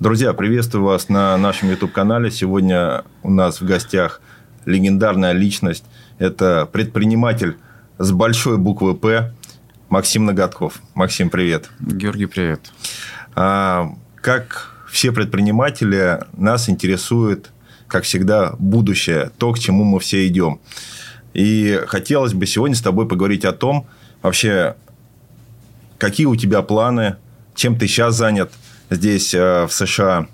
Друзья, приветствую вас на нашем YouTube-канале. Сегодня у нас в гостях легендарная личность. Это предприниматель с большой буквы «П» Максим Ноготков. Максим, привет. Георгий, привет. А, как все предприниматели, нас интересует, как всегда, будущее, то, к чему мы все идем. И хотелось бы сегодня с тобой поговорить о том, вообще, какие у тебя планы, чем ты сейчас занят здесь, э, в США,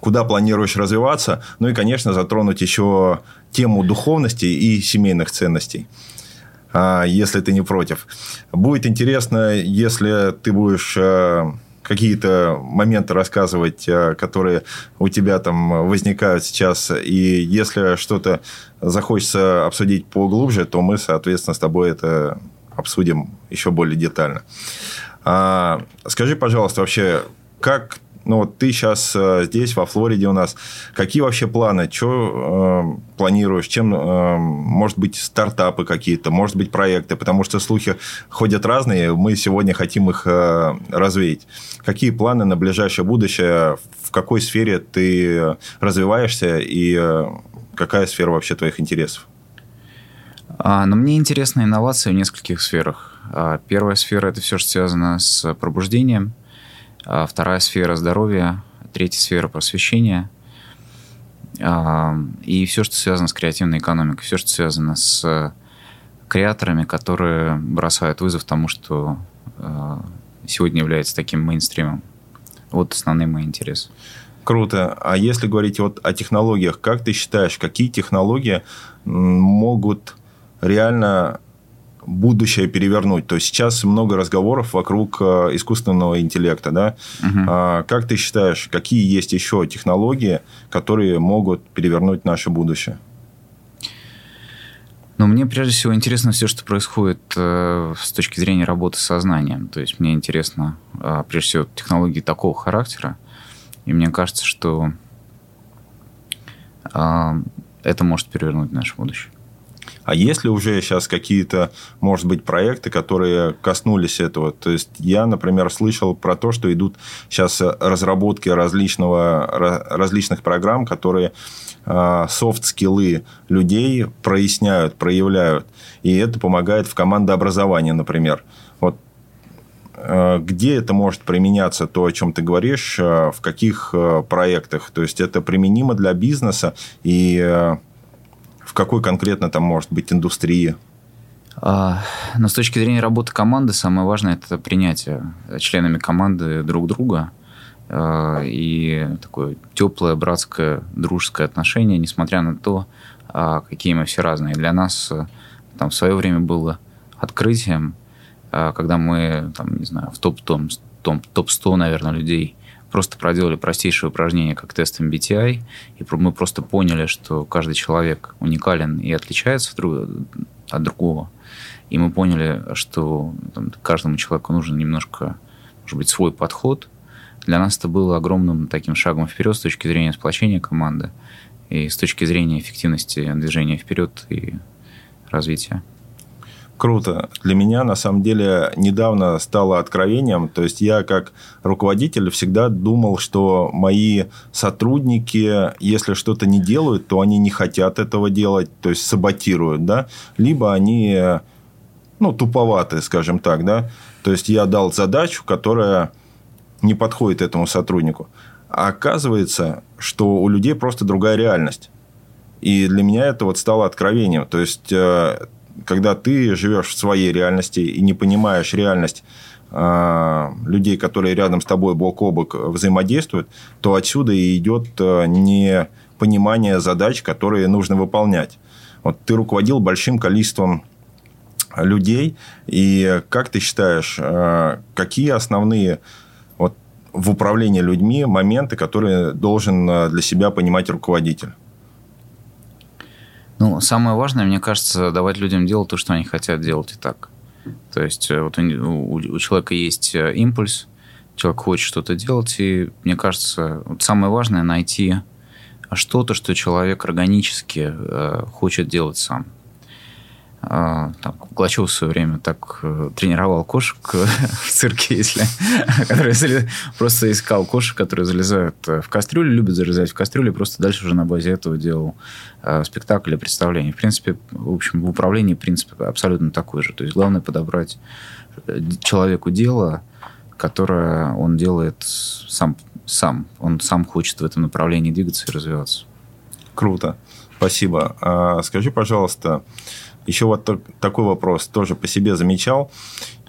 куда планируешь развиваться, ну и, конечно, затронуть еще тему духовности и семейных ценностей а, если ты не против. Будет интересно, если ты будешь э, какие-то моменты рассказывать, э, которые у тебя там возникают сейчас, и если что-то захочется обсудить поглубже, то мы, соответственно, с тобой это обсудим еще более детально. А, скажи, пожалуйста, вообще, как ну, вот ты сейчас э, здесь, во Флориде у нас. Какие вообще планы? Что э, планируешь? Чем, э, может быть, стартапы какие-то, может быть, проекты? Потому что слухи ходят разные. Мы сегодня хотим их э, развеять. Какие планы на ближайшее будущее? В какой сфере ты развиваешься? И э, какая сфера вообще твоих интересов? А, ну, мне интересны инновации в нескольких сферах. А, первая сфера – это все, что связано с пробуждением – вторая сфера здоровья, третья сфера просвещения. А, и все, что связано с креативной экономикой, все, что связано с креаторами, которые бросают вызов тому, что а, сегодня является таким мейнстримом. Вот основные мои интересы. Круто. А если говорить вот о технологиях, как ты считаешь, какие технологии могут реально будущее перевернуть. То есть сейчас много разговоров вокруг э, искусственного интеллекта, да? Угу. А, как ты считаешь, какие есть еще технологии, которые могут перевернуть наше будущее? Ну, мне прежде всего интересно все, что происходит э, с точки зрения работы с сознанием. То есть мне интересно, э, прежде всего, технологии такого характера. И мне кажется, что э, это может перевернуть наше будущее. А есть ли уже сейчас какие-то, может быть, проекты, которые коснулись этого? То есть, я, например, слышал про то, что идут сейчас разработки различного, различных программ, которые софт-скиллы людей проясняют, проявляют. И это помогает в командообразовании, например. Вот а, где это может применяться, то, о чем ты говоришь, в каких проектах? То есть, это применимо для бизнеса и в какой конкретно там может быть индустрии? А, но с точки зрения работы команды, самое важное – это принятие членами команды друг друга а, и такое теплое, братское, дружеское отношение, несмотря на то, а, какие мы все разные. Для нас там в свое время было открытием, когда мы, там, не знаю, в топ-100, топ-100, наверное, людей просто проделали простейшее упражнение, как тест MBTI, и мы просто поняли, что каждый человек уникален и отличается от другого. И мы поняли, что там, каждому человеку нужен немножко, может быть, свой подход. Для нас это было огромным таким шагом вперед с точки зрения сплочения команды и с точки зрения эффективности движения вперед и развития. Круто. Для меня, на самом деле, недавно стало откровением. То есть, я как руководитель всегда думал, что мои сотрудники, если что-то не делают, то они не хотят этого делать, то есть, саботируют, да? Либо они, ну, туповатые, скажем так, да? То есть, я дал задачу, которая не подходит этому сотруднику. А оказывается, что у людей просто другая реальность. И для меня это вот стало откровением. То есть, э, когда ты живешь в своей реальности и не понимаешь реальность а, людей, которые рядом с тобой бок о бок взаимодействуют, то отсюда и идет а, непонимание задач, которые нужно выполнять. Вот ты руководил большим количеством людей, и как ты считаешь, а, какие основные вот, в управлении людьми моменты, которые должен для себя понимать руководитель? Ну, самое важное, мне кажется, давать людям делать то, что они хотят делать и так. То есть э, вот у, у, у человека есть э, импульс, человек хочет что-то делать, и мне кажется, вот самое важное найти что-то, что человек органически э, хочет делать сам. А, там, Клачев в свое время так э, тренировал кошек в цирке, если который просто искал кошек, которые залезают в кастрюлю, любят залезать в кастрюлю, просто дальше уже на базе этого делал э, спектакль и представление. В принципе, в общем, в управлении принцип абсолютно такой же. То есть главное подобрать э, человеку дело, которое он делает сам, сам. Он сам хочет в этом направлении двигаться и развиваться. Круто. Спасибо. А, скажи, пожалуйста, еще вот такой вопрос тоже по себе замечал.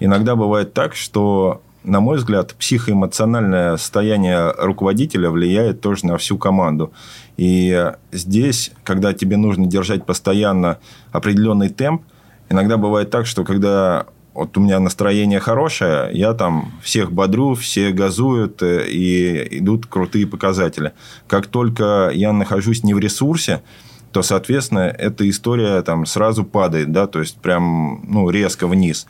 Иногда бывает так, что, на мой взгляд, психоэмоциональное состояние руководителя влияет тоже на всю команду. И здесь, когда тебе нужно держать постоянно определенный темп, иногда бывает так, что когда вот у меня настроение хорошее, я там всех бодрю, все газуют, э, и идут крутые показатели. Как только я нахожусь не в ресурсе, то, соответственно, эта история там сразу падает, да, то есть прям ну, резко вниз.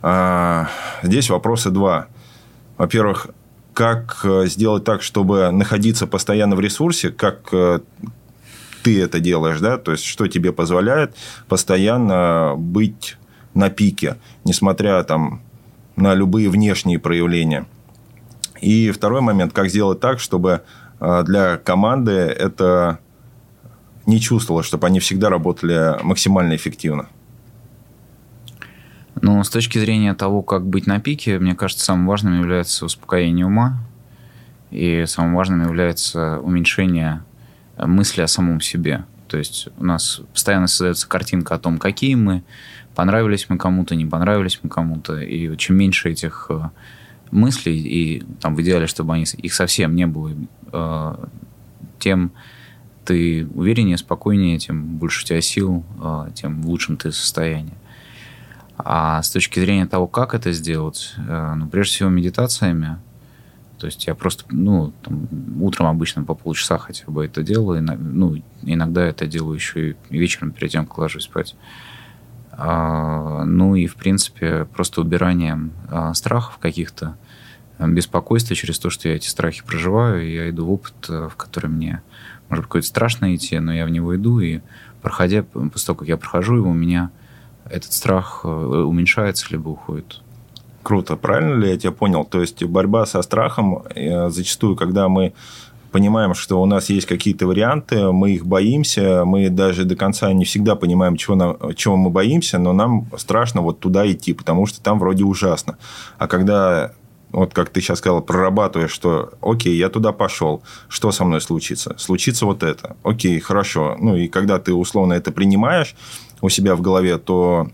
А, здесь вопросы два. Во-первых, как э, сделать так, чтобы находиться постоянно в ресурсе, как э, ты это делаешь, да, то есть что тебе позволяет постоянно быть на пике, несмотря там на любые внешние проявления. И второй момент, как сделать так, чтобы э, для команды это не чувствовала, чтобы они всегда работали максимально эффективно? Ну, с точки зрения того, как быть на пике, мне кажется, самым важным является успокоение ума, и самым важным является уменьшение мысли о самом себе. То есть у нас постоянно создается картинка о том, какие мы, понравились мы кому-то, не понравились мы кому-то, и чем меньше этих э, мыслей, и там в идеале, чтобы они, их совсем не было, э, тем ты увереннее, спокойнее, тем больше у тебя сил, а, тем в лучшем ты состоянии. А с точки зрения того, как это сделать, э, ну, прежде всего, медитациями. То есть я просто, ну, там, утром обычно по полчаса хотя бы это делаю. Ну, иногда это делаю еще и вечером перед тем, как ложусь спать. А, ну и, в принципе, просто убиранием а, страхов каких-то, беспокойства через то, что я эти страхи проживаю, я иду в опыт, э, в который мне может какое-то страшно идти, но я в него иду, и проходя, после того, как я прохожу его, у меня этот страх э, уменьшается либо уходит. Круто. Правильно ли я тебя понял? То есть борьба со страхом э, зачастую, когда мы понимаем, что у нас есть какие-то варианты, мы их боимся, мы даже до конца не всегда понимаем, чего, нам, чего мы боимся, но нам страшно вот туда идти, потому что там вроде ужасно. А когда вот как ты сейчас сказал, прорабатываешь, что окей, я туда пошел, что со мной случится? Случится вот это. Окей, хорошо. Ну, и когда ты условно это принимаешь у себя в голове, то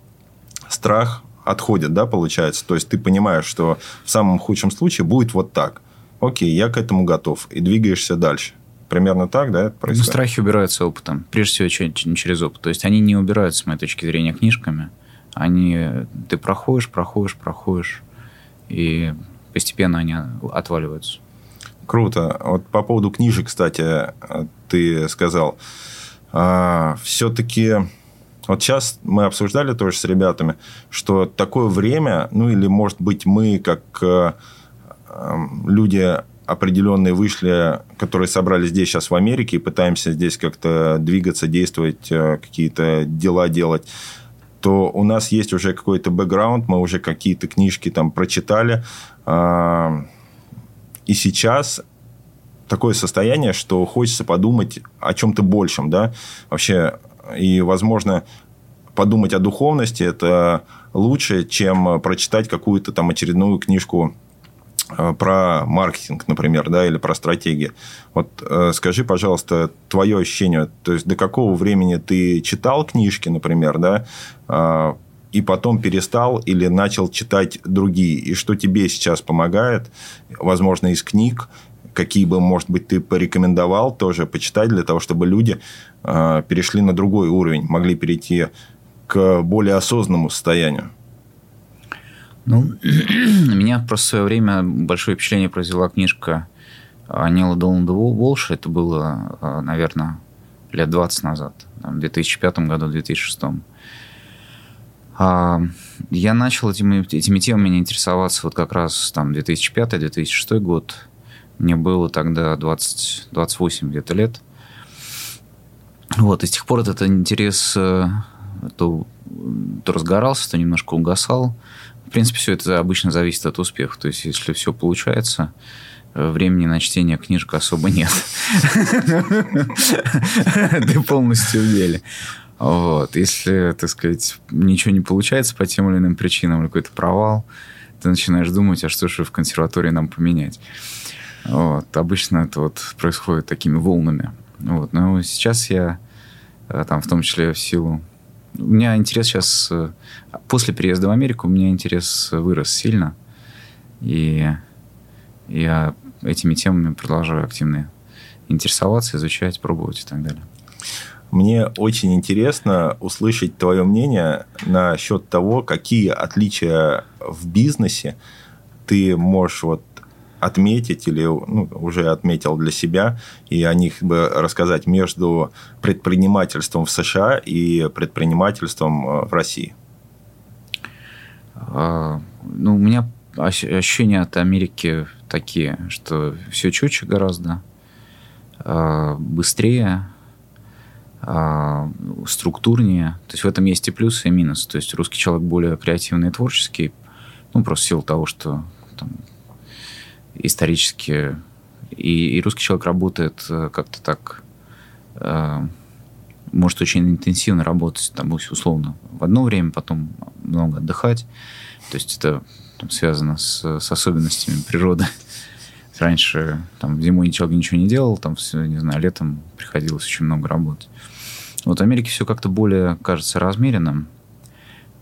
страх отходит, да, получается? То есть, ты понимаешь, что в самом худшем случае будет вот так. Окей, я к этому готов. И двигаешься дальше. Примерно так, да, это происходит? Ну, страхи убираются опытом. Прежде всего, через опыт. То есть, они не убираются, с моей точки зрения, книжками. Они... Ты проходишь, проходишь, проходишь. И постепенно они отваливаются. Круто. Вот по поводу книжек, кстати, ты сказал. А, все-таки вот сейчас мы обсуждали тоже с ребятами, что такое время, ну или, может быть, мы, как э, люди определенные вышли, которые собрались здесь сейчас в Америке и пытаемся здесь как-то двигаться, действовать, э, какие-то дела делать то у нас есть уже какой-то бэкграунд, мы уже какие-то книжки там прочитали. И сейчас такое состояние, что хочется подумать о чем-то большем, да, вообще, и, возможно, подумать о духовности – это лучше, чем прочитать какую-то там очередную книжку Э, про маркетинг, например, да, или про стратегии. Вот э, скажи, пожалуйста, твое ощущение, то есть до какого времени ты читал книжки, например, да, э, и потом перестал или начал читать другие, и что тебе сейчас помогает, возможно, из книг, какие бы, может быть, ты порекомендовал тоже почитать для того, чтобы люди э, перешли на другой уровень, могли перейти к более осознанному состоянию? Ну, меня просто в свое время большое впечатление произвела книжка Нила Доланда Волша. Это было, а, наверное, лет 20 назад, в 2005 году, в 2006. А, я начал этими, этими темами интересоваться вот как раз там 2005-2006 год. Мне было тогда 20, 28 где-то лет. Вот, и с тех пор этот интерес э, то, то разгорался, то немножко угасал. В принципе, все это обычно зависит от успеха. То есть, если все получается, э, времени на чтение книжек особо нет. Ты полностью в деле. Вот. Если, так сказать, ничего не получается по тем или иным причинам, или какой-то провал, ты начинаешь думать, а что же в консерватории нам поменять. Вот. Обычно это вот происходит такими волнами. Вот. Но сейчас я, э, там, в том числе в силу... У меня интерес сейчас... Э, после переезда в Америку у меня интерес вырос сильно. И я этими темами продолжаю активно интересоваться, изучать, пробовать и так далее. Мне очень интересно услышать твое мнение насчет того, какие отличия в бизнесе ты можешь вот отметить или ну, уже отметил для себя и о них бы рассказать между предпринимательством в США и предпринимательством э, в России? А, ну, у меня ощущения от Америки такие, что все четче гораздо, а, быстрее, структурнее. То есть в этом есть и плюсы, и минусы. То есть русский человек более креативный и творческий, ну, просто в силу того, что там, исторически и, и русский человек работает э, как-то так, э, может очень интенсивно работать, там, условно, в одно время, потом много отдыхать. То есть это там, связано с, с особенностями природы. Раньше там зимой человек ничего не делал, там все, не знаю, летом приходилось очень много работать. Вот в Америке все как-то более, кажется, размеренным,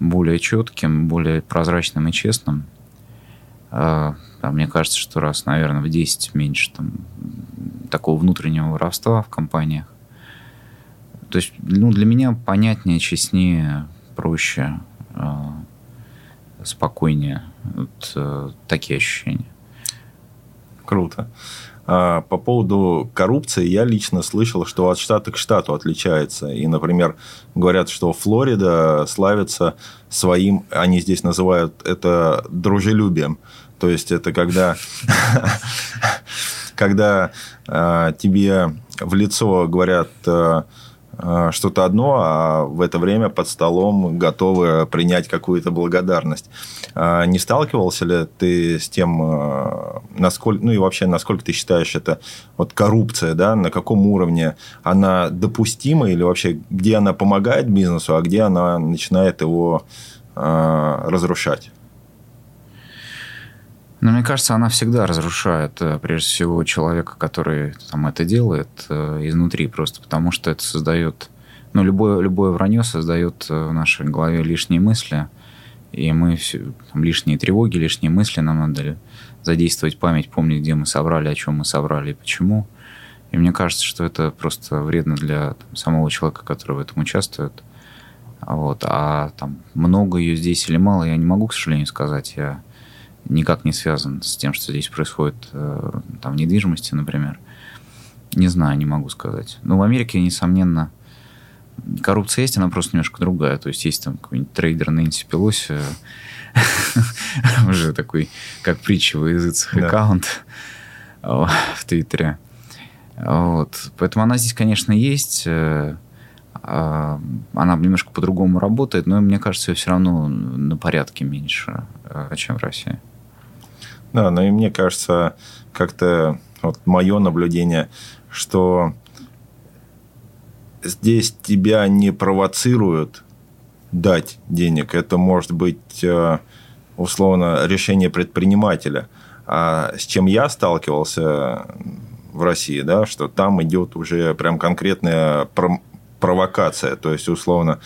более четким, более прозрачным и честным. А, а мне кажется, что раз, наверное, в 10 меньше там, такого внутреннего воровства в компаниях. То есть, ну, для меня понятнее, честнее, проще, а, спокойнее. Вот э, такие ощущения. Круто. А, по поводу коррупции я лично слышал, что от штата к штату отличается. И, например, говорят, что Флорида славится своим, они здесь называют это дружелюбием. То есть это когда, когда а, тебе в лицо говорят Э, что-то одно, а в это время под столом готовы принять какую-то благодарность. А не сталкивался ли ты с тем, э, насколько, ну и вообще, насколько ты считаешь это вот коррупция, да, на каком уровне она допустима или вообще где она помогает бизнесу, а где она начинает его э, разрушать? Но мне кажется, она всегда разрушает, э, прежде всего, человека, который там это делает э, изнутри, просто потому что это создает... Ну, любое, любое вранье создает э, в нашей голове лишние мысли, и мы все, там, лишние тревоги, лишние мысли, нам надо задействовать память, помнить, где мы собрали, о чем мы собрали и почему. И мне кажется, что это просто вредно для там, самого человека, который в этом участвует. Вот. А там много ее здесь или мало, я не могу, к сожалению, сказать. Я никак не связан с тем, что здесь происходит э, там, в недвижимости, например. Не знаю, не могу сказать. Но в Америке, несомненно, коррупция есть, она просто немножко другая. То есть есть там какой-нибудь трейдер Нэнси Пелоси, уже такой, как притча во языцах аккаунт в Твиттере. Вот. Поэтому она здесь, конечно, есть. Э, а, она немножко по-другому работает, но мне кажется, ее все равно на порядке меньше, э, чем в России. Да, но и мне кажется, как-то вот мое наблюдение, что здесь тебя не провоцируют дать денег. Это может быть э, условно решение предпринимателя. А с чем я сталкивался в России, да, что там идет уже прям конкретная провокация. То есть, условно,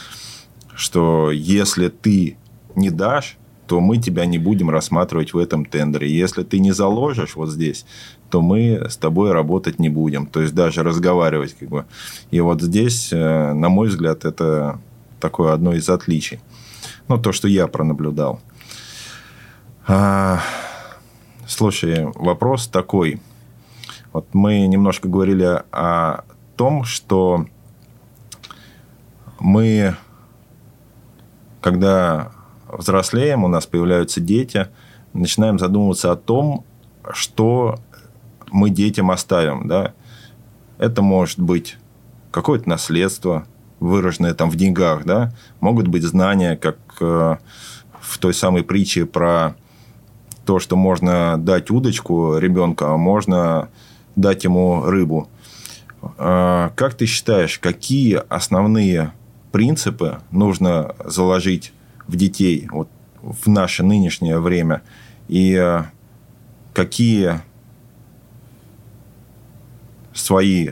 что если ты не дашь, то мы тебя не будем рассматривать в этом тендере. Если ты не заложишь вот здесь, то мы с тобой работать не будем. То есть даже разговаривать. Как бы. И вот здесь, э, на мой взгляд, это такое одно из отличий. Ну, то, что я пронаблюдал. А, слушай, вопрос такой. Вот мы немножко говорили о том, что мы, когда взрослеем, у нас появляются дети, начинаем задумываться о том, что мы детям оставим. Да? Это может быть какое-то наследство, выраженные там в деньгах, да, могут быть знания, как э, в той самой притче про то, что можно дать удочку ребенку, а можно дать ему рыбу. А, как ты считаешь, какие основные принципы нужно заложить в детей вот, в наше нынешнее время? И э, какие свои,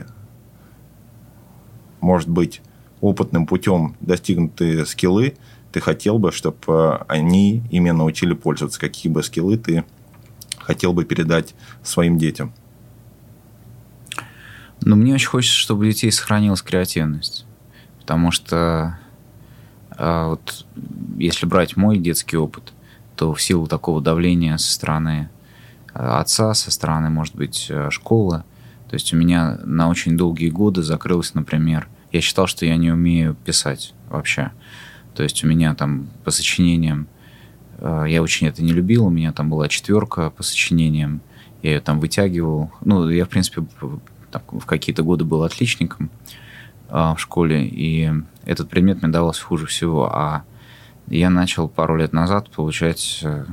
может быть, опытным путем достигнутые скиллы ты хотел бы, чтобы э, они именно учили пользоваться? Какие бы скиллы ты хотел бы передать своим детям? Ну, мне очень хочется, чтобы у детей сохранилась креативность. Потому что а, вот если брать мой детский опыт, то в силу такого давления со стороны а, отца, со стороны, может быть, э, школы, то есть у меня на очень долгие годы закрылось, например, я считал, что я не умею писать вообще. То есть у меня там по сочинениям, э, я очень это не любил, у меня там была четверка по сочинениям, я ее там вытягивал. Ну, я, в принципе, там, в какие-то годы был отличником в школе, и этот предмет мне давался хуже всего. А я начал пару лет назад получать э,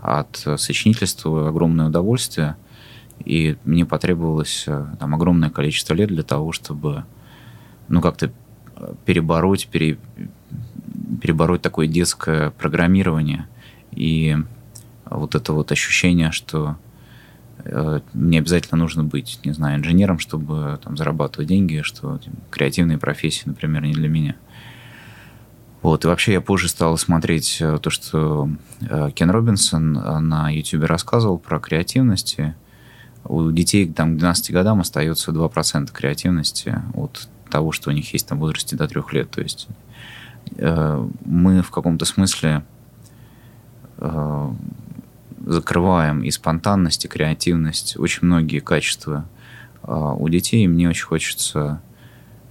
от сочинительства огромное удовольствие, и мне потребовалось э, там огромное количество лет для того, чтобы ну как-то перебороть, пере, перебороть такое детское программирование и вот это вот ощущение, что не обязательно нужно быть, не знаю, инженером, чтобы там, зарабатывать деньги, что там, креативные профессии, например, не для меня. Вот, и вообще я позже стал смотреть э, то, что э, Кен Робинсон на YouTube рассказывал про креативность. У детей там, к 12 годам остается 2% креативности от того, что у них есть там в возрасте до 3 лет. То есть мы в каком-то смысле закрываем и спонтанность, и креативность, очень многие качества а, у детей. И мне очень хочется,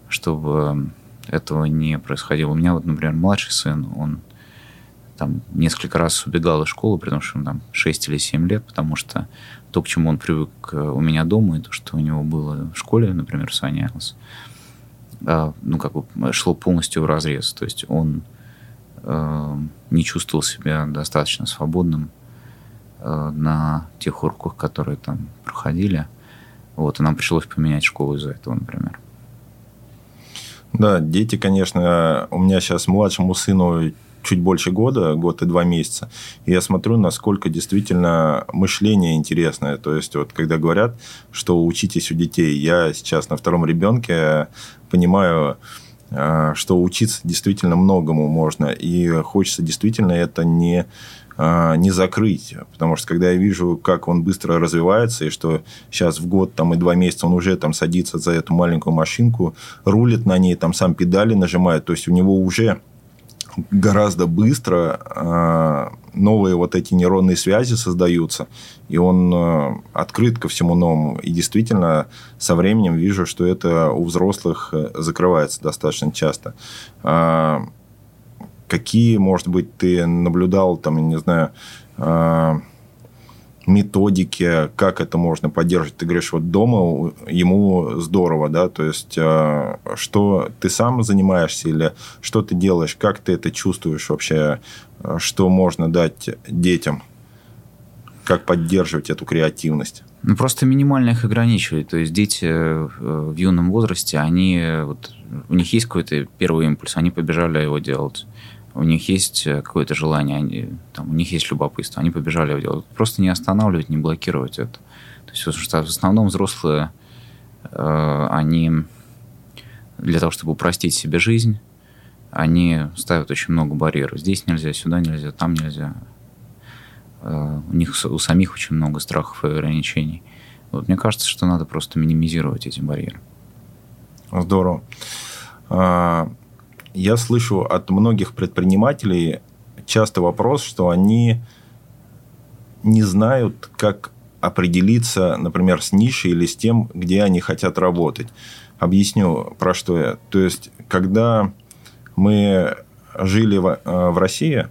чтобы этого не происходило. У меня вот, например, младший сын, он там несколько раз убегал из школы, при том, что ему там 6 или 7 лет, потому что то, к чему он привык э, у меня дома, и то, что у него было в школе, например, Саниалс, а, ну, как бы шло полностью в разрез. То есть он э, не чувствовал себя достаточно свободным на тех уроках, которые там проходили. Вот, и нам пришлось поменять школу из-за этого, например. Да, дети, конечно, у меня сейчас младшему сыну чуть больше года, год и два месяца. И я смотрю, насколько действительно мышление интересное. То есть, вот когда говорят, что учитесь у детей, я сейчас на втором ребенке понимаю, э, что учиться действительно многому можно. И хочется действительно это не не закрыть. Потому что когда я вижу, как он быстро развивается, и что сейчас в год там, и два месяца он уже там садится за эту маленькую машинку, рулит на ней, там сам педали нажимает, то есть у него уже гораздо быстро э, новые вот эти нейронные связи создаются, и он э, открыт ко всему новому. И действительно, со временем вижу, что это у взрослых э, закрывается достаточно часто. Э, какие, может быть, ты наблюдал, там, не знаю, а, методики, как это можно поддерживать. Ты говоришь, вот дома ему здорово, да, то есть а, что ты сам занимаешься или что ты делаешь, как ты это чувствуешь вообще, что можно дать детям, как поддерживать эту креативность? Ну, просто минимально их ограничивать. То есть дети э, в юном возрасте, они вот, у них есть какой-то первый импульс, они побежали его делать у них есть э, какое-то желание, они, там, у них есть любопытство, они побежали его делать. Просто не останавливать, не блокировать это. То есть, потому что в основном взрослые, э, они для того, чтобы упростить себе жизнь, они ставят очень много барьеров. Здесь нельзя, сюда нельзя, там нельзя. Э, у них у самих очень много страхов и ограничений. Вот мне кажется, что надо просто минимизировать эти барьеры. Здорово. Я слышу от многих предпринимателей часто вопрос, что они не знают, как определиться, например, с нишей или с тем, где они хотят работать. Объясню, про что я. То есть, когда мы жили в, э, в России,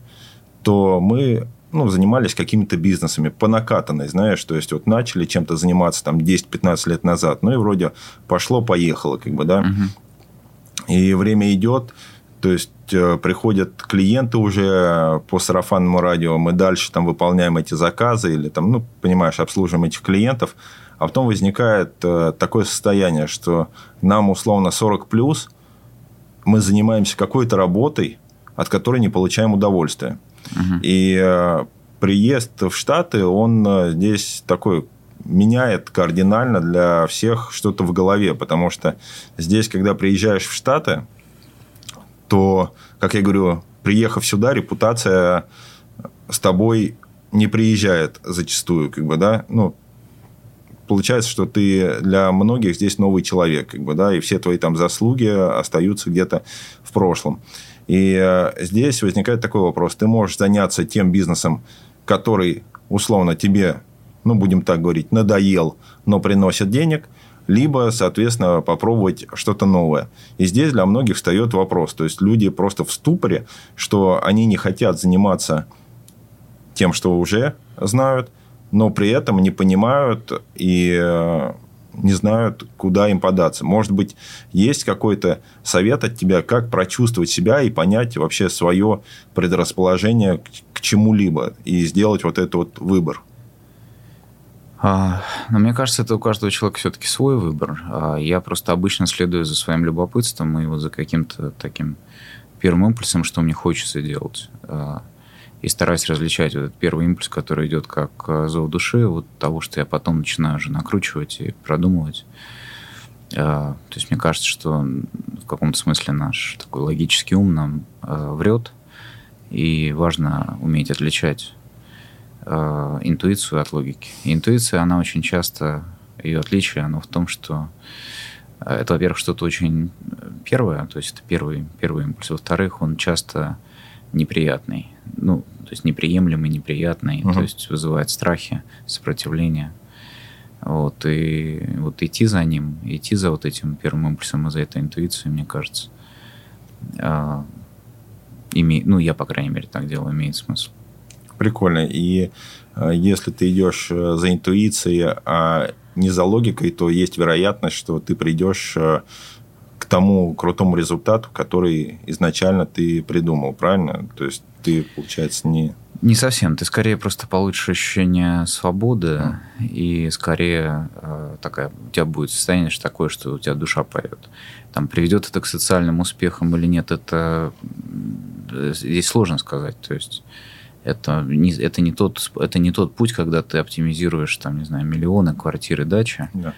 то мы ну, занимались какими-то бизнесами по накатанной, знаешь, то есть вот начали чем-то заниматься там 10-15 лет назад, ну и вроде пошло-поехало, как бы, да. Угу. И время идет, то есть э, приходят клиенты уже по сарафанному радио, мы дальше там выполняем эти заказы или там, ну, понимаешь, обслуживаем этих клиентов, а потом возникает э, такое состояние, что нам условно 40 плюс, мы занимаемся какой-то работой, от которой не получаем удовольствия. Угу. И э, приезд в Штаты, он здесь такой меняет кардинально для всех что-то в голове, потому что здесь, когда приезжаешь в Штаты, то, как я говорю, приехав сюда, репутация с тобой не приезжает зачастую, как бы, да, ну, получается, что ты для многих здесь новый человек, как бы, да, и все твои там заслуги остаются где-то в прошлом. И э, здесь возникает такой вопрос. Ты можешь заняться тем бизнесом, который условно тебе ну, будем так говорить, надоел, но приносит денег, либо, соответственно, попробовать что-то новое. И здесь для многих встает вопрос. То есть, люди просто в ступоре, что они не хотят заниматься тем, что уже знают, но при этом не понимают и э, не знают, куда им податься. Может быть, есть какой-то совет от тебя, как прочувствовать себя и понять вообще свое предрасположение к чему-либо и сделать вот этот вот выбор. А, но мне кажется, это у каждого человека все-таки свой выбор. А я просто обычно следую за своим любопытством и вот за каким-то таким первым импульсом, что мне хочется делать. А, и стараюсь различать вот этот первый импульс, который идет как зов души, вот того, что я потом начинаю уже накручивать и продумывать. То есть мне кажется, что в каком-то смысле наш такой логический ум нам врет, и важно уметь отличать э, интуицию от логики. И интуиция, она очень часто, ее отличие, оно в том, что э, это, во-первых, что-то очень первое, то есть это первый, первый импульс. Во-вторых, он часто неприятный. Ну, то есть неприемлемый, неприятный, uh-huh. то есть вызывает страхи, сопротивление. Вот, и вот идти за ним, идти за вот этим первым импульсом и за этой интуицией, мне кажется, э, име, ну, я, по крайней мере, так делаю, имеет смысл прикольно. И э, если ты идешь э, за интуицией, а не за логикой, то есть вероятность, что ты придешь э, к тому крутому результату, который изначально ты придумал, правильно? То есть ты, получается, не... Не совсем. Ты скорее просто получишь ощущение свободы, mm. и скорее э, такая, у тебя будет состояние такое, что у тебя душа поет. Там приведет это к социальным успехам или нет, это здесь сложно сказать. То есть это не, это, не тот, это не тот путь, когда ты оптимизируешь, там, не знаю, миллионы квартиры, дачи. Да.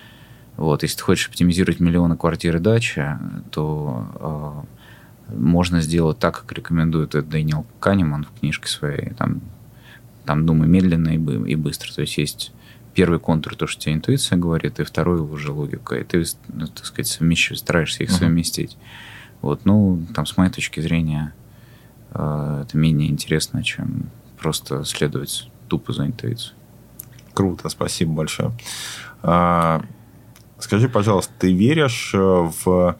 Вот, если ты хочешь оптимизировать миллионы квартиры, дачи, то э, можно сделать так, как рекомендует это Дэниел Канеман в книжке своей. Там, там думай медленно и, и быстро. То есть есть первый контур, то, что тебе интуиция говорит, и второй уже логика. И ты, ну, так сказать, совмещаешь, стараешься их uh-huh. совместить. Вот, ну, там, с моей точки зрения, это менее интересно, чем просто следовать тупо за интуицией. Круто, спасибо большое. А, скажи, пожалуйста, ты веришь э, в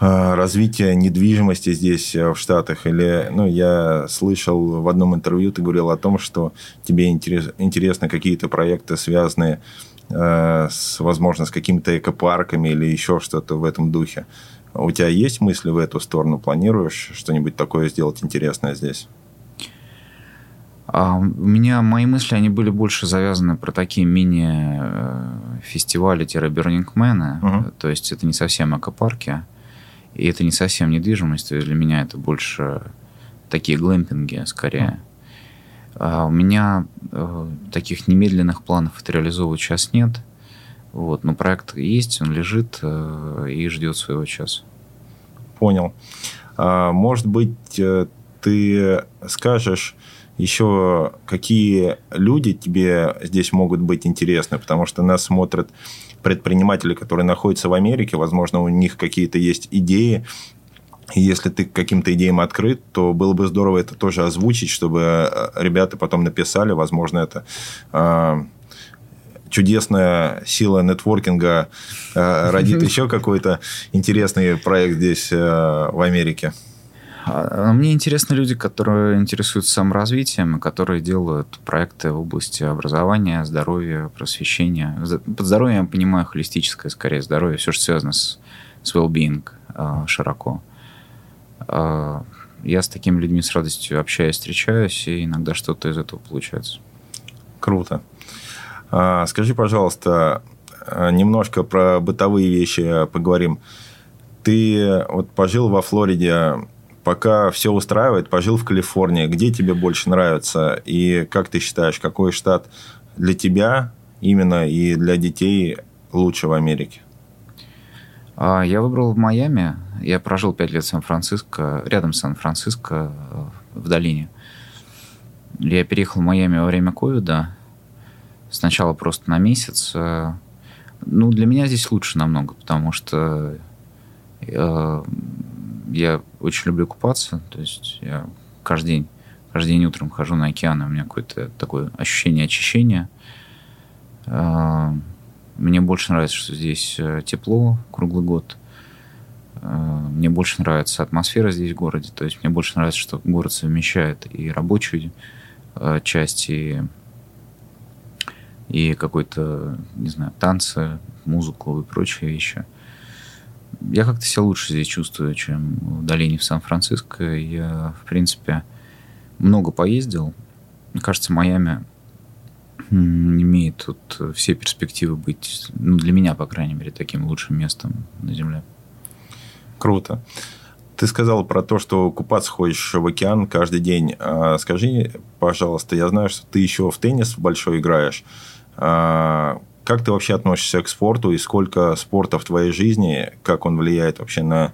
э, развитие недвижимости здесь, э, в Штатах? Или, ну, я слышал в одном интервью, ты говорил о том, что тебе интерес, интересны какие-то проекты, связанные с, возможно, с какими-то экопарками или еще что-то в этом духе. У тебя есть мысли в эту сторону? Планируешь что-нибудь такое сделать интересное здесь? А у меня мои мысли, они были больше завязаны про такие мини-фестивали-бернингмены. Uh-huh. То есть это не совсем аквапарки, и это не совсем недвижимость. То есть для меня это больше такие глэмпинги скорее. Uh-huh. А у меня э, таких немедленных планов это реализовывать сейчас нет. Вот, но проект есть, он лежит э, и ждет своего часа. Понял. А, может быть, э, ты скажешь еще, какие люди тебе здесь могут быть интересны, потому что нас смотрят предприниматели, которые находятся в Америке, возможно, у них какие-то есть идеи, если ты к каким-то идеям открыт, то было бы здорово это тоже озвучить, чтобы э, ребята потом написали, возможно, это а, чудесная сила нетворкинга э, родит еще какой-то интересный проект здесь, э, в Америке? А, мне интересны люди, которые интересуются саморазвитием которые делают проекты в области образования, здоровья, просвещения. Под здоровьем я понимаю холистическое, скорее, здоровье, все, что связано с, с well-being. э, широко. Я с такими людьми с радостью общаюсь, встречаюсь, и иногда что-то из этого получается. Круто. А, скажи, пожалуйста, немножко про бытовые вещи поговорим. Ты вот пожил во Флориде, пока все устраивает, пожил в Калифорнии. Где тебе больше нравится? И как ты считаешь, какой штат для тебя именно и для детей лучше в Америке? А, я выбрал в Майами. Я прожил пять лет в Сан-Франциско, рядом с Сан-Франциско, э, в долине. Я переехал в Майами во время ковида. Сначала просто на месяц. Э, ну, для меня здесь лучше намного, потому что э, я очень люблю купаться. То есть я каждый день, каждый день утром хожу на океан, и у меня какое-то такое ощущение очищения. Мне больше нравится, что здесь э, тепло круглый год. Э, мне больше нравится атмосфера здесь в городе. То есть мне больше нравится, что город совмещает и рабочую э, часть, и, и какой-то, не знаю, танцы, музыку и прочие вещи. Я как-то себя лучше здесь чувствую, чем в долине в Сан-Франциско. Я, в принципе, много поездил. Мне кажется, Майами имеет тут все перспективы быть, ну, для меня, по крайней мере, таким лучшим местом на Земле. Круто. Ты сказал про то, что купаться ходишь в океан каждый день. А скажи, пожалуйста, я знаю, что ты еще в теннис большой играешь. А как ты вообще относишься к спорту и сколько спорта в твоей жизни, как он влияет вообще на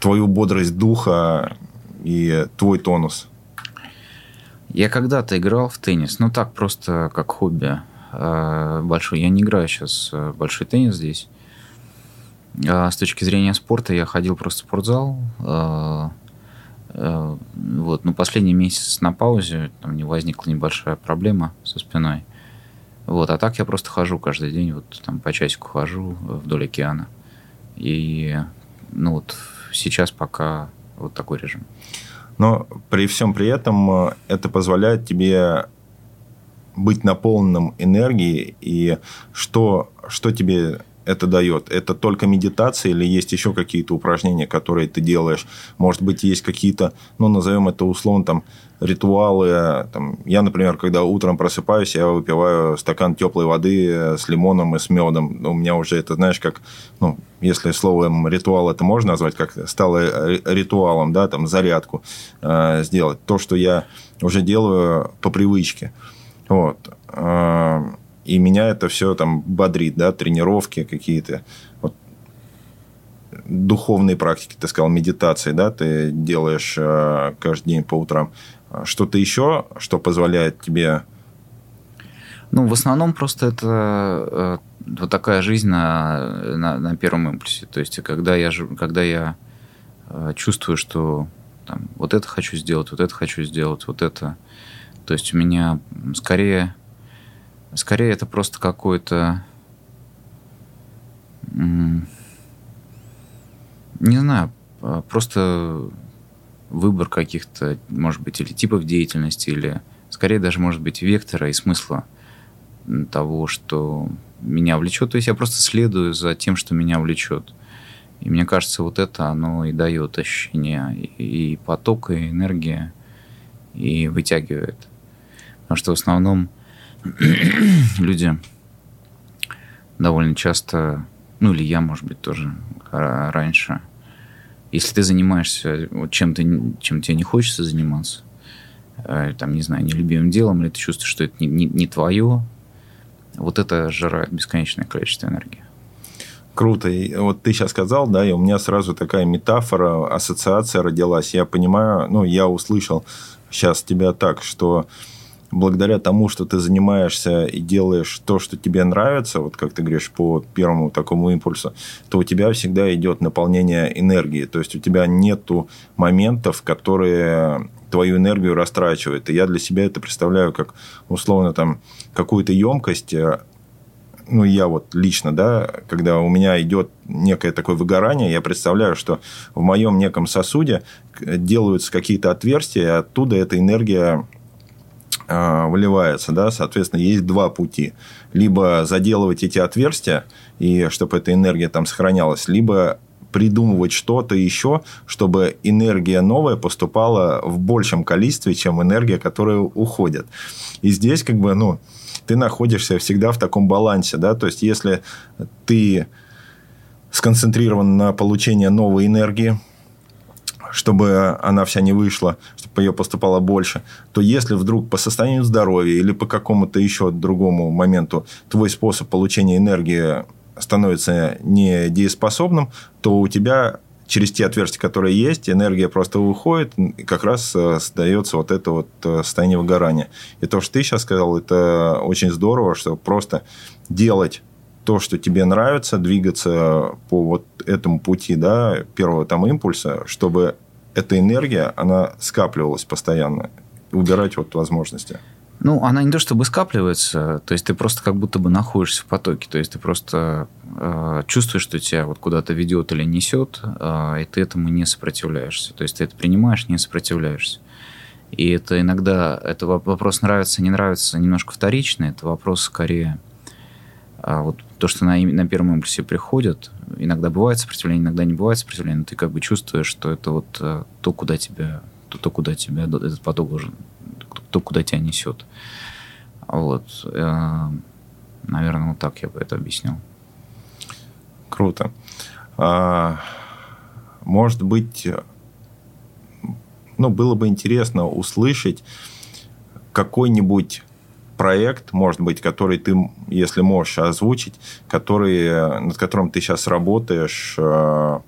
твою бодрость духа и твой тонус? Я когда-то играл в теннис, ну так просто как хобби а, большой. Я не играю сейчас э, большой теннис здесь. А с точки зрения спорта я ходил просто в спортзал. А, вот, ну последний месяц на паузе, там не возникла небольшая проблема со спиной. Вот, а так я просто хожу каждый день, вот там по часику хожу вдоль океана. И ну вот сейчас пока вот такой режим. Но при всем при этом э, это позволяет тебе быть наполненным энергией. И что, что тебе это дает? Это только медитация или есть еще какие-то упражнения, которые ты делаешь? Может быть, есть какие-то, ну, назовем это условно, там, ритуалы. Там, я, например, когда утром просыпаюсь, я выпиваю стакан теплой воды с лимоном и с медом. У меня уже это, знаешь, как, ну, если словом ритуал это можно назвать, как стало ритуалом, да, там, зарядку э, сделать. То, что я уже делаю по привычке. Вот. И меня это все там бодрит, да, тренировки какие-то. Вот духовные практики, ты сказал, медитации, да, ты делаешь э, каждый день по утрам. Что-то еще, что позволяет тебе... Ну, в основном просто это э, вот такая жизнь на, на, на первом импульсе. То есть, когда я, когда я э, чувствую, что там, вот это хочу сделать, вот это хочу сделать, вот это... То есть, у меня скорее Скорее, это просто какой-то... Не знаю, а, просто выбор каких-то, может быть, или типов деятельности, или скорее даже, может быть, вектора и смысла того, что меня влечет. То есть я просто следую за тем, что меня влечет. И мне кажется, вот это оно и дает ощущение и потока, и энергии, и вытягивает. Потому что в основном люди довольно часто, ну или я, может быть, тоже раньше, если ты занимаешься вот чем-то, чем тебе не хочется заниматься, э, там, не знаю, нелюбимым делом, или ты чувствуешь, что это не, не, не твое, вот это жрает бесконечное количество энергии. Круто. И вот ты сейчас сказал, да, и у меня сразу такая метафора, ассоциация родилась. Я понимаю, ну, я услышал сейчас тебя так, что благодаря тому, что ты занимаешься и делаешь то, что тебе нравится, вот как ты говоришь, по первому такому импульсу, то у тебя всегда идет наполнение энергии. То есть у тебя нету моментов, которые твою энергию растрачивают. И я для себя это представляю как условно там какую-то емкость, ну, я вот лично, да, когда у меня идет некое такое выгорание, я представляю, что в моем неком сосуде делаются какие-то отверстия, и оттуда эта энергия выливается, да, соответственно, есть два пути. Либо заделывать эти отверстия, и чтобы эта энергия там сохранялась, либо придумывать что-то еще, чтобы энергия новая поступала в большем количестве, чем энергия, которая уходит. И здесь как бы, ну, ты находишься всегда в таком балансе, да, то есть если ты сконцентрирован на получении новой энергии, чтобы она вся не вышла, чтобы ее поступало больше, то если вдруг по состоянию здоровья или по какому-то еще другому моменту твой способ получения энергии становится недееспособным, то у тебя через те отверстия, которые есть, энергия просто выходит, и как раз э, создается вот это вот э, состояние выгорания. И то, что ты сейчас сказал, это очень здорово, что просто делать то, что тебе нравится, двигаться по вот этому пути, да, первого там импульса, чтобы эта энергия, она скапливалась постоянно, убирать вот возможности. Ну, она не то чтобы скапливается, то есть ты просто как будто бы находишься в потоке, то есть ты просто э, чувствуешь, что тебя вот куда-то ведет или несет, э, и ты этому не сопротивляешься. То есть ты это принимаешь, не сопротивляешься. И это иногда, это вопрос нравится, не нравится, немножко вторичный, это вопрос скорее а вот то, что на, на первом импульсе приходит, иногда бывает сопротивление, иногда не бывает сопротивления, но ты как бы чувствуешь, что это вот э, то, куда тебя, то, то куда тебя этот поток уже, то, куда тебя несет. Вот. Э, наверное, вот так я бы это объяснил. Круто. А, может быть, ну, было бы интересно услышать какой-нибудь проект, может быть, который ты, если можешь озвучить, который, над которым ты сейчас работаешь, э,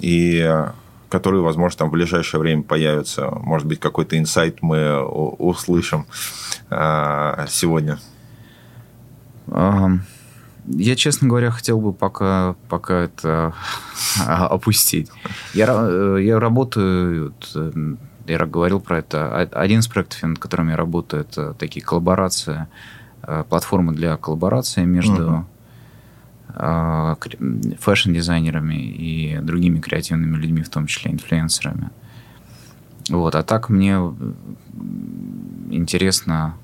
и который, возможно, там в ближайшее время появится. Может быть, какой-то инсайт мы услышим э, сегодня. Я, честно говоря, хотел бы пока, пока это опустить. Я, э, я работаю я говорил про это. Один из проектов, над которым я работаю, это такие коллаборации, э, платформы для коллаборации между uh-huh. fashion-дизайнерами и другими креативными людьми, в том числе инфлюенсерами. Вот. А так мне интересно,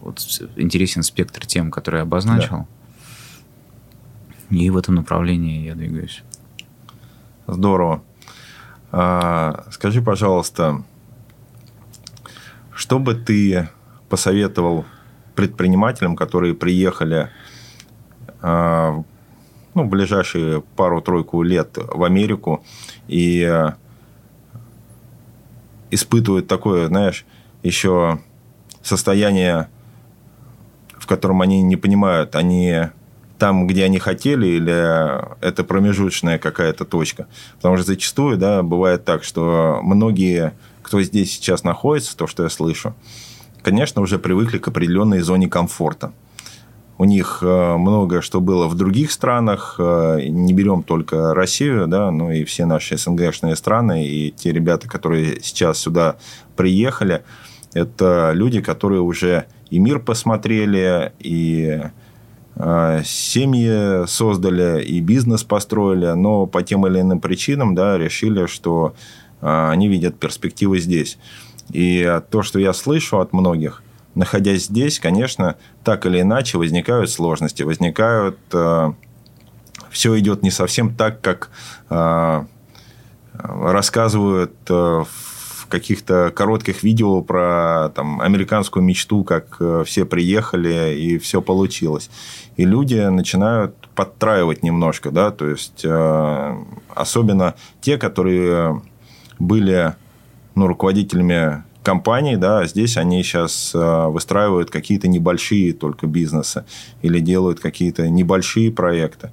вот, интересен спектр тем, которые я обозначил. Да. И в этом направлении я двигаюсь. Здорово. А, скажи, пожалуйста, что бы ты посоветовал предпринимателям, которые приехали а, ну, в ближайшие пару-тройку лет в Америку и испытывают такое, знаешь, еще состояние, в котором они не понимают, они там, где они хотели, или это промежуточная какая-то точка. Потому что зачастую, да, бывает так, что многие, кто здесь сейчас находится, то, что я слышу, конечно, уже привыкли к определенной зоне комфорта. У них э, много что было в других странах, э, не берем только Россию, да, но и все наши СНГшные страны, и те ребята, которые сейчас сюда приехали, это люди, которые уже и мир посмотрели, и семьи создали и бизнес построили, но по тем или иным причинам да, решили, что а, они видят перспективы здесь. И то, что я слышу от многих, находясь здесь, конечно, так или иначе возникают сложности, возникают... А, Все идет не совсем так, как рассказывают в каких-то коротких видео про там, американскую мечту, как э, все приехали и все получилось. И люди начинают подтраивать немножко, да, то есть э, особенно те, которые были ну, руководителями компаний, да, здесь они сейчас э, выстраивают какие-то небольшие только бизнесы или делают какие-то небольшие проекты.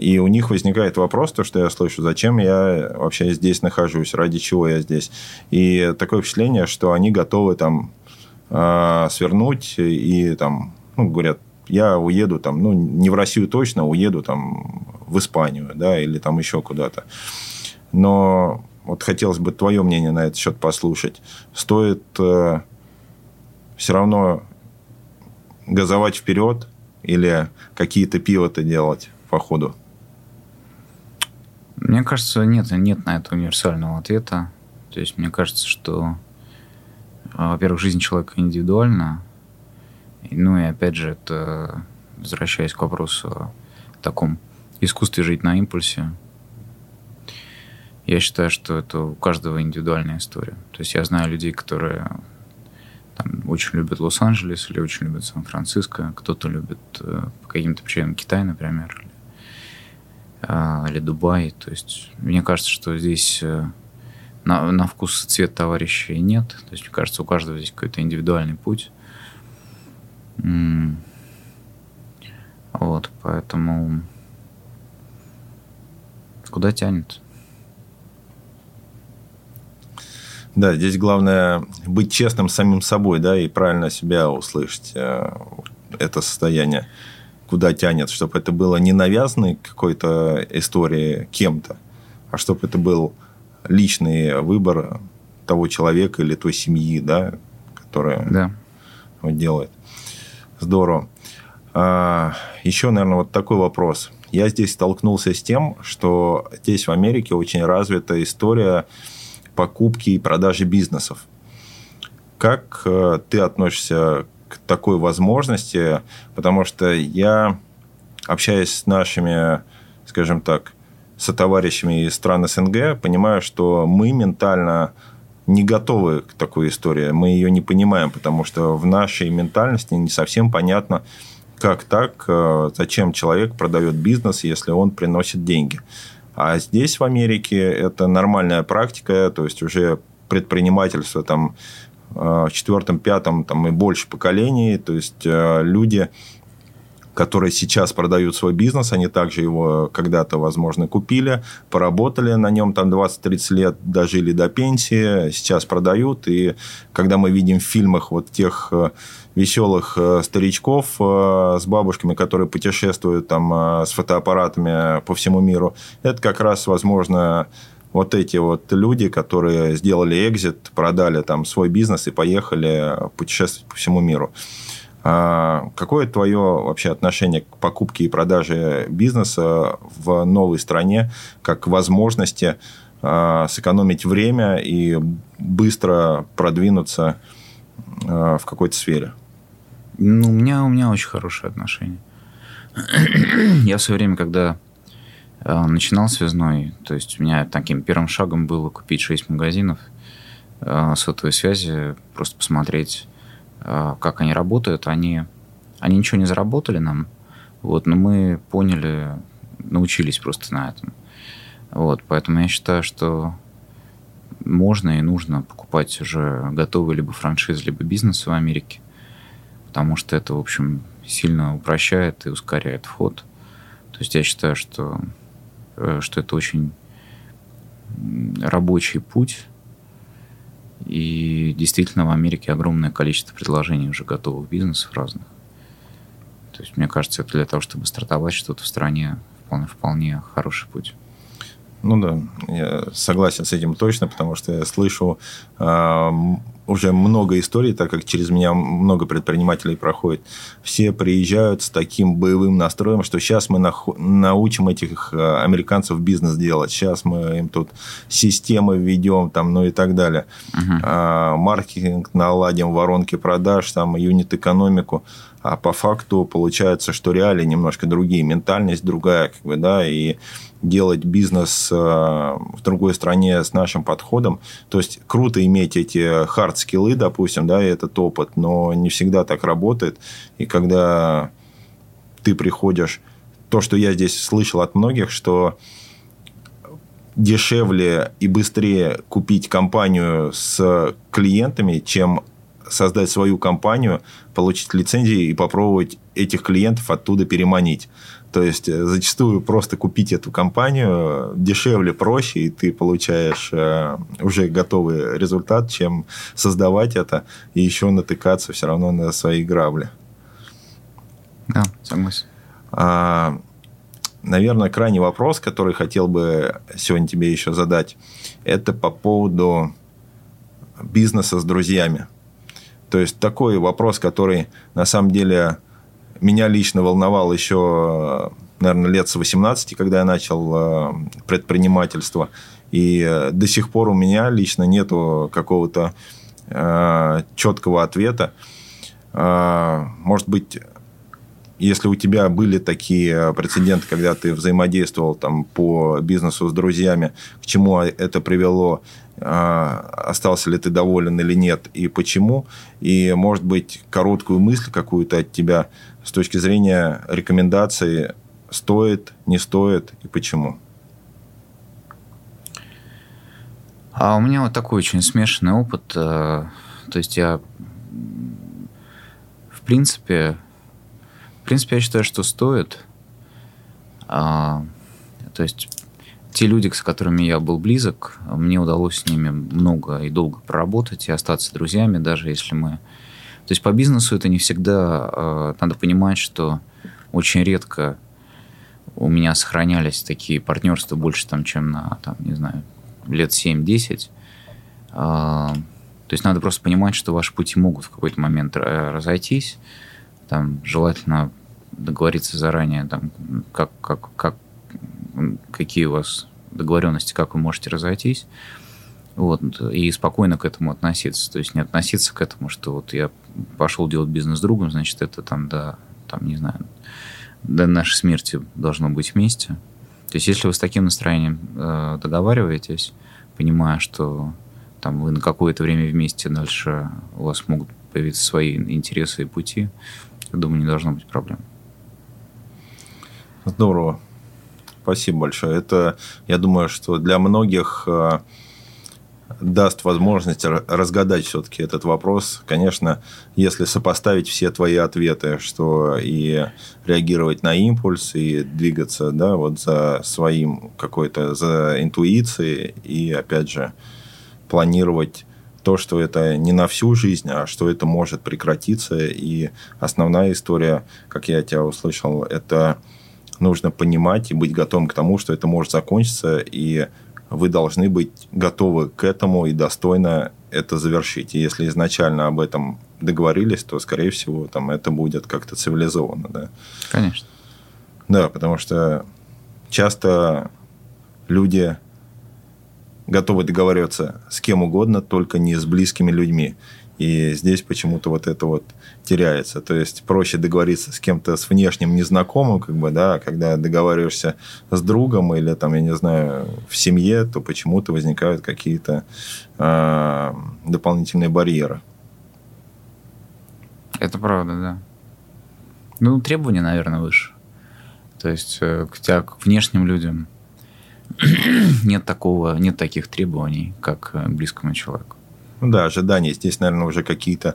И у них возникает вопрос, то, что я слышу, зачем я вообще здесь нахожусь, ради чего я здесь. И такое впечатление, что они готовы там э, свернуть и там, ну, говорят, я уеду там, ну, не в Россию точно, уеду там в Испанию, да, или там еще куда-то. Но вот хотелось бы твое мнение на этот счет послушать. Стоит э, все равно газовать вперед или какие-то пивоты делать по ходу? Мне кажется, нет, нет на это универсального ответа. То есть мне кажется, что, а, во-первых, жизнь человека индивидуальна. Ну и опять же, это возвращаясь к вопросу о таком искусстве жить на импульсе. Я считаю, что это у каждого индивидуальная история. То есть я знаю людей, которые там, очень любят Лос-Анджелес или очень любят Сан-Франциско, кто-то любит э, по каким-то причинам Китай, например, или, э, или Дубай. То есть мне кажется, что здесь э, на, на вкус и цвет товарищей нет. То есть мне кажется, у каждого здесь какой-то индивидуальный путь. Вот, поэтому куда тянет? Да, здесь главное быть честным самим собой, да, и правильно себя услышать. Э, это состояние, куда тянет, чтобы это было не навязанной какой-то истории кем-то, а чтобы это был личный выбор того человека или той семьи, да, которая да. Вот делает. Здорово. А, еще, наверное, вот такой вопрос. Я здесь столкнулся с тем, что здесь в Америке очень развита история покупки и продажи бизнесов. Как э, ты относишься к такой возможности? Потому что я, общаясь с нашими, скажем так, сотоварищами из стран СНГ, понимаю, что мы ментально не готовы к такой истории. Мы ее не понимаем, потому что в нашей ментальности не совсем понятно, как так, э, зачем человек продает бизнес, если он приносит деньги. А здесь, в Америке, это нормальная практика, то есть уже предпринимательство там в четвертом, пятом там, и больше поколений, то есть э, люди которые сейчас продают свой бизнес, они также его когда-то, возможно, купили, поработали на нем там 20-30 лет, дожили до пенсии, сейчас продают. И когда мы видим в фильмах вот тех э, веселых э, старичков э, с бабушками, которые путешествуют там с фотоаппаратами по всему миру, это как раз, возможно, вот эти вот люди, которые сделали экзит, продали там свой бизнес и поехали путешествовать по всему миру. А какое твое вообще отношение к покупке и продаже бизнеса в новой стране, как возможности а, сэкономить время и быстро продвинуться а, в какой-то сфере? Ну, у меня, у меня очень хорошее отношение. Я в свое время, когда начинал связной, то есть у меня таким первым шагом было купить 6 магазинов сотовой связи, просто посмотреть а, как они работают, они, они ничего не заработали нам, вот, но мы поняли, научились просто на этом. Вот, поэтому я считаю, что можно и нужно покупать уже готовые либо франшизы, либо бизнесы в Америке, потому что это, в общем, сильно упрощает и ускоряет вход. То есть я считаю, что, э, что это очень рабочий путь, и действительно в Америке огромное количество предложений уже готовых бизнесов разных. То есть, мне кажется, это для того, чтобы стартовать что-то в стране, вполне, вполне хороший путь. Ну да, я согласен с этим точно, потому что я слышу э, уже много историй, так как через меня много предпринимателей проходит. Все приезжают с таким боевым настроем, что сейчас мы научим этих а, американцев бизнес делать, сейчас мы им тут системы введем, там, ну и так далее. Uh-huh. А, маркетинг наладим, воронки продаж, там, юнит-экономику. А по факту получается, что реалии немножко другие, ментальность другая, как бы, да, и делать бизнес э, в другой стране с нашим подходом. То есть круто иметь эти хард-скиллы, допустим, да, и этот опыт, но не всегда так работает. И когда ты приходишь, то, что я здесь слышал от многих, что дешевле и быстрее купить компанию с клиентами, чем создать свою компанию, получить лицензии и попробовать этих клиентов оттуда переманить. То есть э, зачастую просто купить эту компанию дешевле, проще, и ты получаешь э, уже готовый результат, чем создавать это и еще натыкаться все равно на свои грабли. Да, согласен. А, наверное, крайний вопрос, который хотел бы сегодня тебе еще задать, это по поводу бизнеса с друзьями. То есть такой вопрос, который на самом деле меня лично волновал еще, наверное, лет с 18, когда я начал э, предпринимательство. И э, до сих пор у меня лично нету какого-то э, четкого ответа. Может быть, если у тебя были такие прецеденты, когда ты взаимодействовал там по бизнесу с друзьями, к чему это привело, а, остался ли ты доволен или нет, и почему, и, может быть, короткую мысль какую-то от тебя с точки зрения рекомендации стоит, не стоит и почему. А у меня вот такой очень смешанный опыт. Э, то есть я, в принципе, в принципе, я считаю, что стоит. А, то есть те люди, с которыми я был близок, мне удалось с ними много и долго проработать и остаться друзьями, даже если мы... То есть по бизнесу это не всегда... Э, надо понимать, что очень редко у меня сохранялись такие партнерства больше, там, чем на, там, не знаю, лет 7-10. А, то есть надо просто понимать, что ваши пути могут в какой-то момент разойтись. Там желательно договориться заранее, там, как, как, как, какие у вас договоренности, как вы можете разойтись. Вот, и спокойно к этому относиться. То есть не относиться к этому, что вот я пошел делать бизнес с другом, значит, это там, да, там, не знаю, до нашей смерти должно быть вместе. То есть если вы с таким настроением э, договариваетесь, понимая, что там вы на какое-то время вместе дальше у вас могут появиться свои интересы и пути, я думаю, не должно быть проблем. Здорово. Спасибо большое. Это, я думаю, что для многих э, даст возможность разгадать все-таки этот вопрос. Конечно, если сопоставить все твои ответы, что и реагировать на импульс, и двигаться да, вот за своим какой-то, за интуицией, и опять же планировать то, что это не на всю жизнь, а что это может прекратиться. И основная история, как я тебя услышал, это нужно понимать и быть готовым к тому, что это может закончиться, и вы должны быть готовы к этому и достойно это завершить. И если изначально об этом договорились, то, скорее всего, там это будет как-то цивилизованно. Да? Конечно. Да, потому что часто люди готовы договариваться с кем угодно, только не с близкими людьми. И здесь почему-то вот это вот теряется. То есть проще договориться с кем-то с внешним незнакомым, как бы, да, когда договариваешься с другом или там, я не знаю, в семье, то почему-то возникают какие-то э, дополнительные барьеры. Это правда, да. Ну, требования, наверное, выше. То есть э, к, тебя, к внешним людям нет такого, нет таких требований, как к близкому человеку. Ну да, ожидания. Здесь, наверное, уже какие-то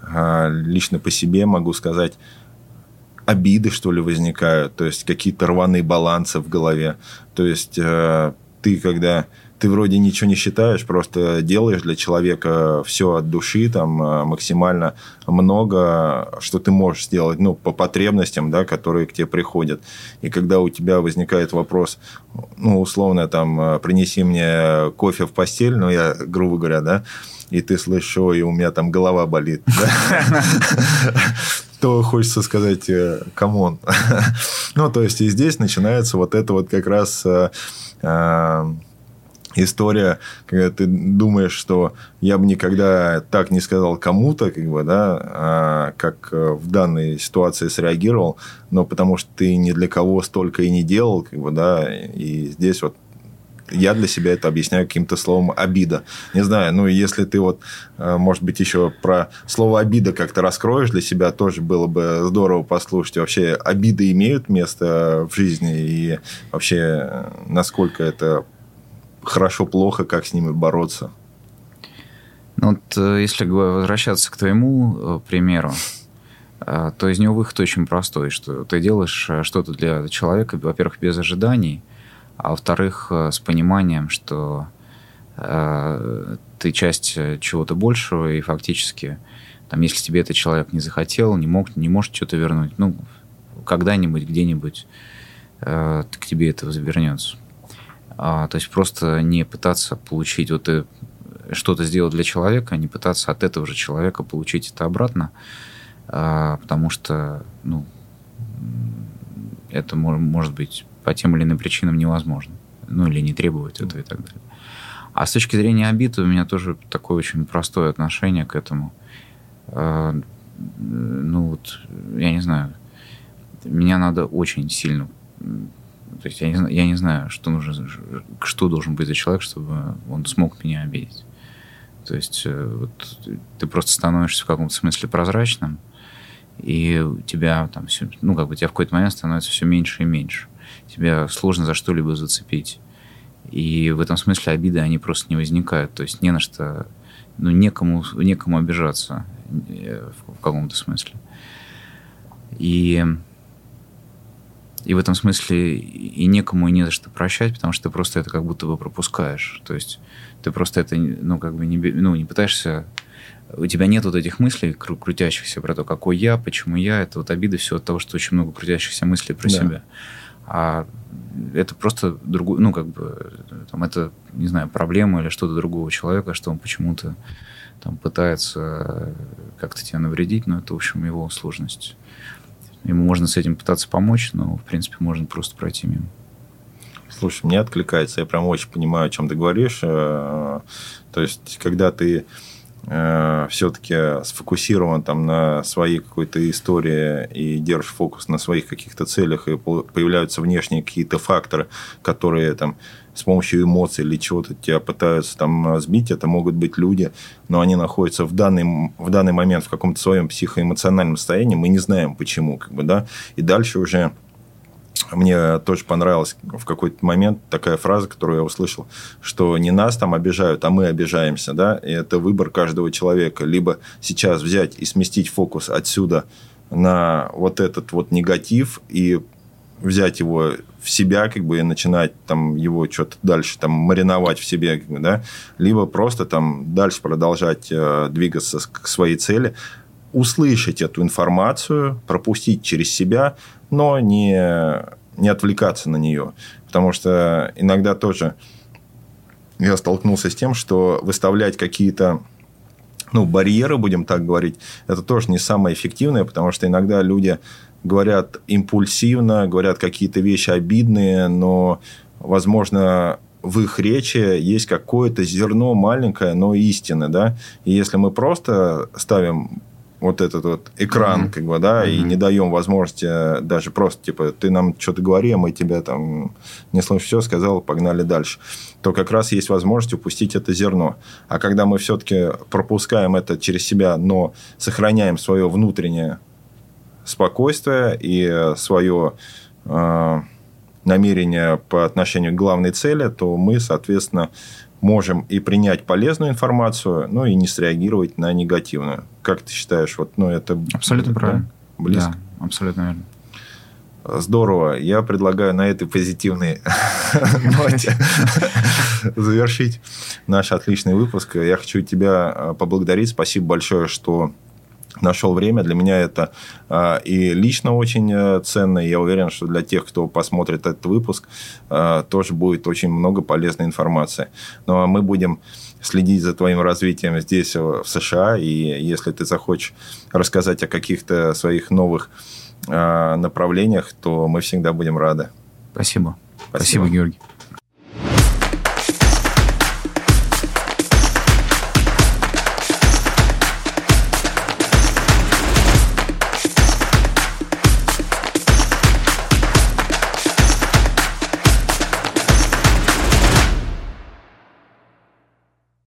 лично по себе могу сказать, обиды, что ли, возникают, то есть какие-то рваные балансы в голове. То есть э, ты, когда ты вроде ничего не считаешь, просто делаешь для человека все от души, там э, максимально много, что ты можешь сделать, ну, по потребностям, да, которые к тебе приходят. И когда у тебя возникает вопрос, ну, условно, там, принеси мне кофе в постель, ну, я, грубо говоря, да, и ты слышишь, ой, у меня там голова болит, то хочется сказать, э, come on. ну, то есть, и здесь начинается вот это вот как раз э, э, история, когда ты думаешь, что я бы никогда так не сказал кому-то, как бы, да, а, как в данной ситуации среагировал, но потому что ты ни для кого столько и не делал, как бы, да, и здесь вот я для себя это объясняю каким-то словом обида. Не знаю, ну, если ты вот, э, может быть, еще про слово обида как-то раскроешь для себя, тоже было бы здорово послушать. Вообще, обиды имеют место в жизни и вообще, э, насколько это хорошо, плохо, как с ними бороться? Ну, вот э, если возвращаться к твоему примеру, то из него выход очень простой, что ты делаешь что-то для человека, во-первых, без ожиданий – а во-вторых, э, с пониманием, что э, ты часть э, чего-то большего, и фактически, там, если тебе этот человек не захотел, не мог, не может что-то вернуть, ну, когда-нибудь, где-нибудь э, к тебе это вернется. А, то есть просто не пытаться получить, вот ты что-то сделал для человека, не пытаться от этого же человека получить это обратно, э, потому что, ну, это может быть по тем или иным причинам невозможно. Ну, или не требует этого и так далее. А с точки зрения обид у меня тоже такое очень простое отношение к этому. А, ну, вот, я не знаю. меня надо очень сильно... То есть я не, я не знаю, что нужно, что должен быть за человек, чтобы он смог меня обидеть. То есть э, вот, ты просто становишься в каком-то смысле прозрачным, и у тебя там все, ну, как бы тебя в какой-то момент становится все меньше и меньше. Тебя сложно за что-либо зацепить. И в этом смысле обиды, они просто не возникают. То есть не на что, ну, некому, некому обижаться э, в каком-то смысле. И, и в этом смысле и некому и не за что прощать, потому что ты просто это как будто бы пропускаешь. То есть ты просто это, ну, как бы не, ну, не пытаешься у тебя нет вот этих мыслей кру- крутящихся про то, какой я, почему я. Это вот обида все от того, что очень много крутящихся мыслей про да. себя. А это просто другой, ну, как бы, там, это, не знаю, проблема или что-то другого человека, что он почему-то там пытается как-то тебе навредить, но это, в общем, его сложность. Ему можно с этим пытаться помочь, но, в принципе, можно просто пройти мимо. Слушай, мне откликается, я прям очень понимаю, о чем ты говоришь. Э, то есть, когда ты все-таки сфокусирован там на своей какой-то истории и держишь фокус на своих каких-то целях, и появляются внешние какие-то факторы, которые там с помощью эмоций или чего-то тебя пытаются там сбить, это могут быть люди, но они находятся в данный, в данный момент в каком-то своем психоэмоциональном состоянии, мы не знаем почему, как бы, да, и дальше уже мне тоже понравилась в какой-то момент такая фраза, которую я услышал, что не нас там обижают, а мы обижаемся, да, и это выбор каждого человека. Либо сейчас взять и сместить фокус отсюда на вот этот вот негатив и взять его в себя, как бы, и начинать там его что-то дальше там мариновать в себе, как бы, да, либо просто там дальше продолжать э, двигаться к своей цели, услышать эту информацию, пропустить через себя, но не, не отвлекаться на нее. Потому что иногда тоже я столкнулся с тем, что выставлять какие-то ну, барьеры, будем так говорить, это тоже не самое эффективное, потому что иногда люди говорят импульсивно, говорят какие-то вещи обидные, но, возможно, в их речи есть какое-то зерно маленькое, но истины, да. И если мы просто ставим вот этот вот экран, mm-hmm. как бы, да, mm-hmm. и не даем возможности даже просто, типа, ты нам что-то говори, а мы тебя там не слышим, все, сказал, погнали дальше, то как раз есть возможность упустить это зерно. А когда мы все-таки пропускаем это через себя, но сохраняем свое внутреннее спокойствие и свое э, намерение по отношению к главной цели, то мы, соответственно, можем и принять полезную информацию, ну и не среагировать на негативную. Как ты считаешь, вот, ну это абсолютно да, правильно, близко, да, абсолютно верно. Здорово. Я предлагаю на этой позитивной ноте завершить наш отличный выпуск. Я хочу тебя а, поблагодарить. Спасибо большое, что нашел время. Для меня это э, и лично очень э, ценно. Я уверен, что для тех, кто посмотрит этот выпуск, э, тоже будет очень много полезной информации. Ну, а мы будем следить за твоим развитием здесь, в США. И если ты захочешь рассказать о каких-то своих новых э, направлениях, то мы всегда будем рады. Спасибо. Спасибо, Спасибо Георгий.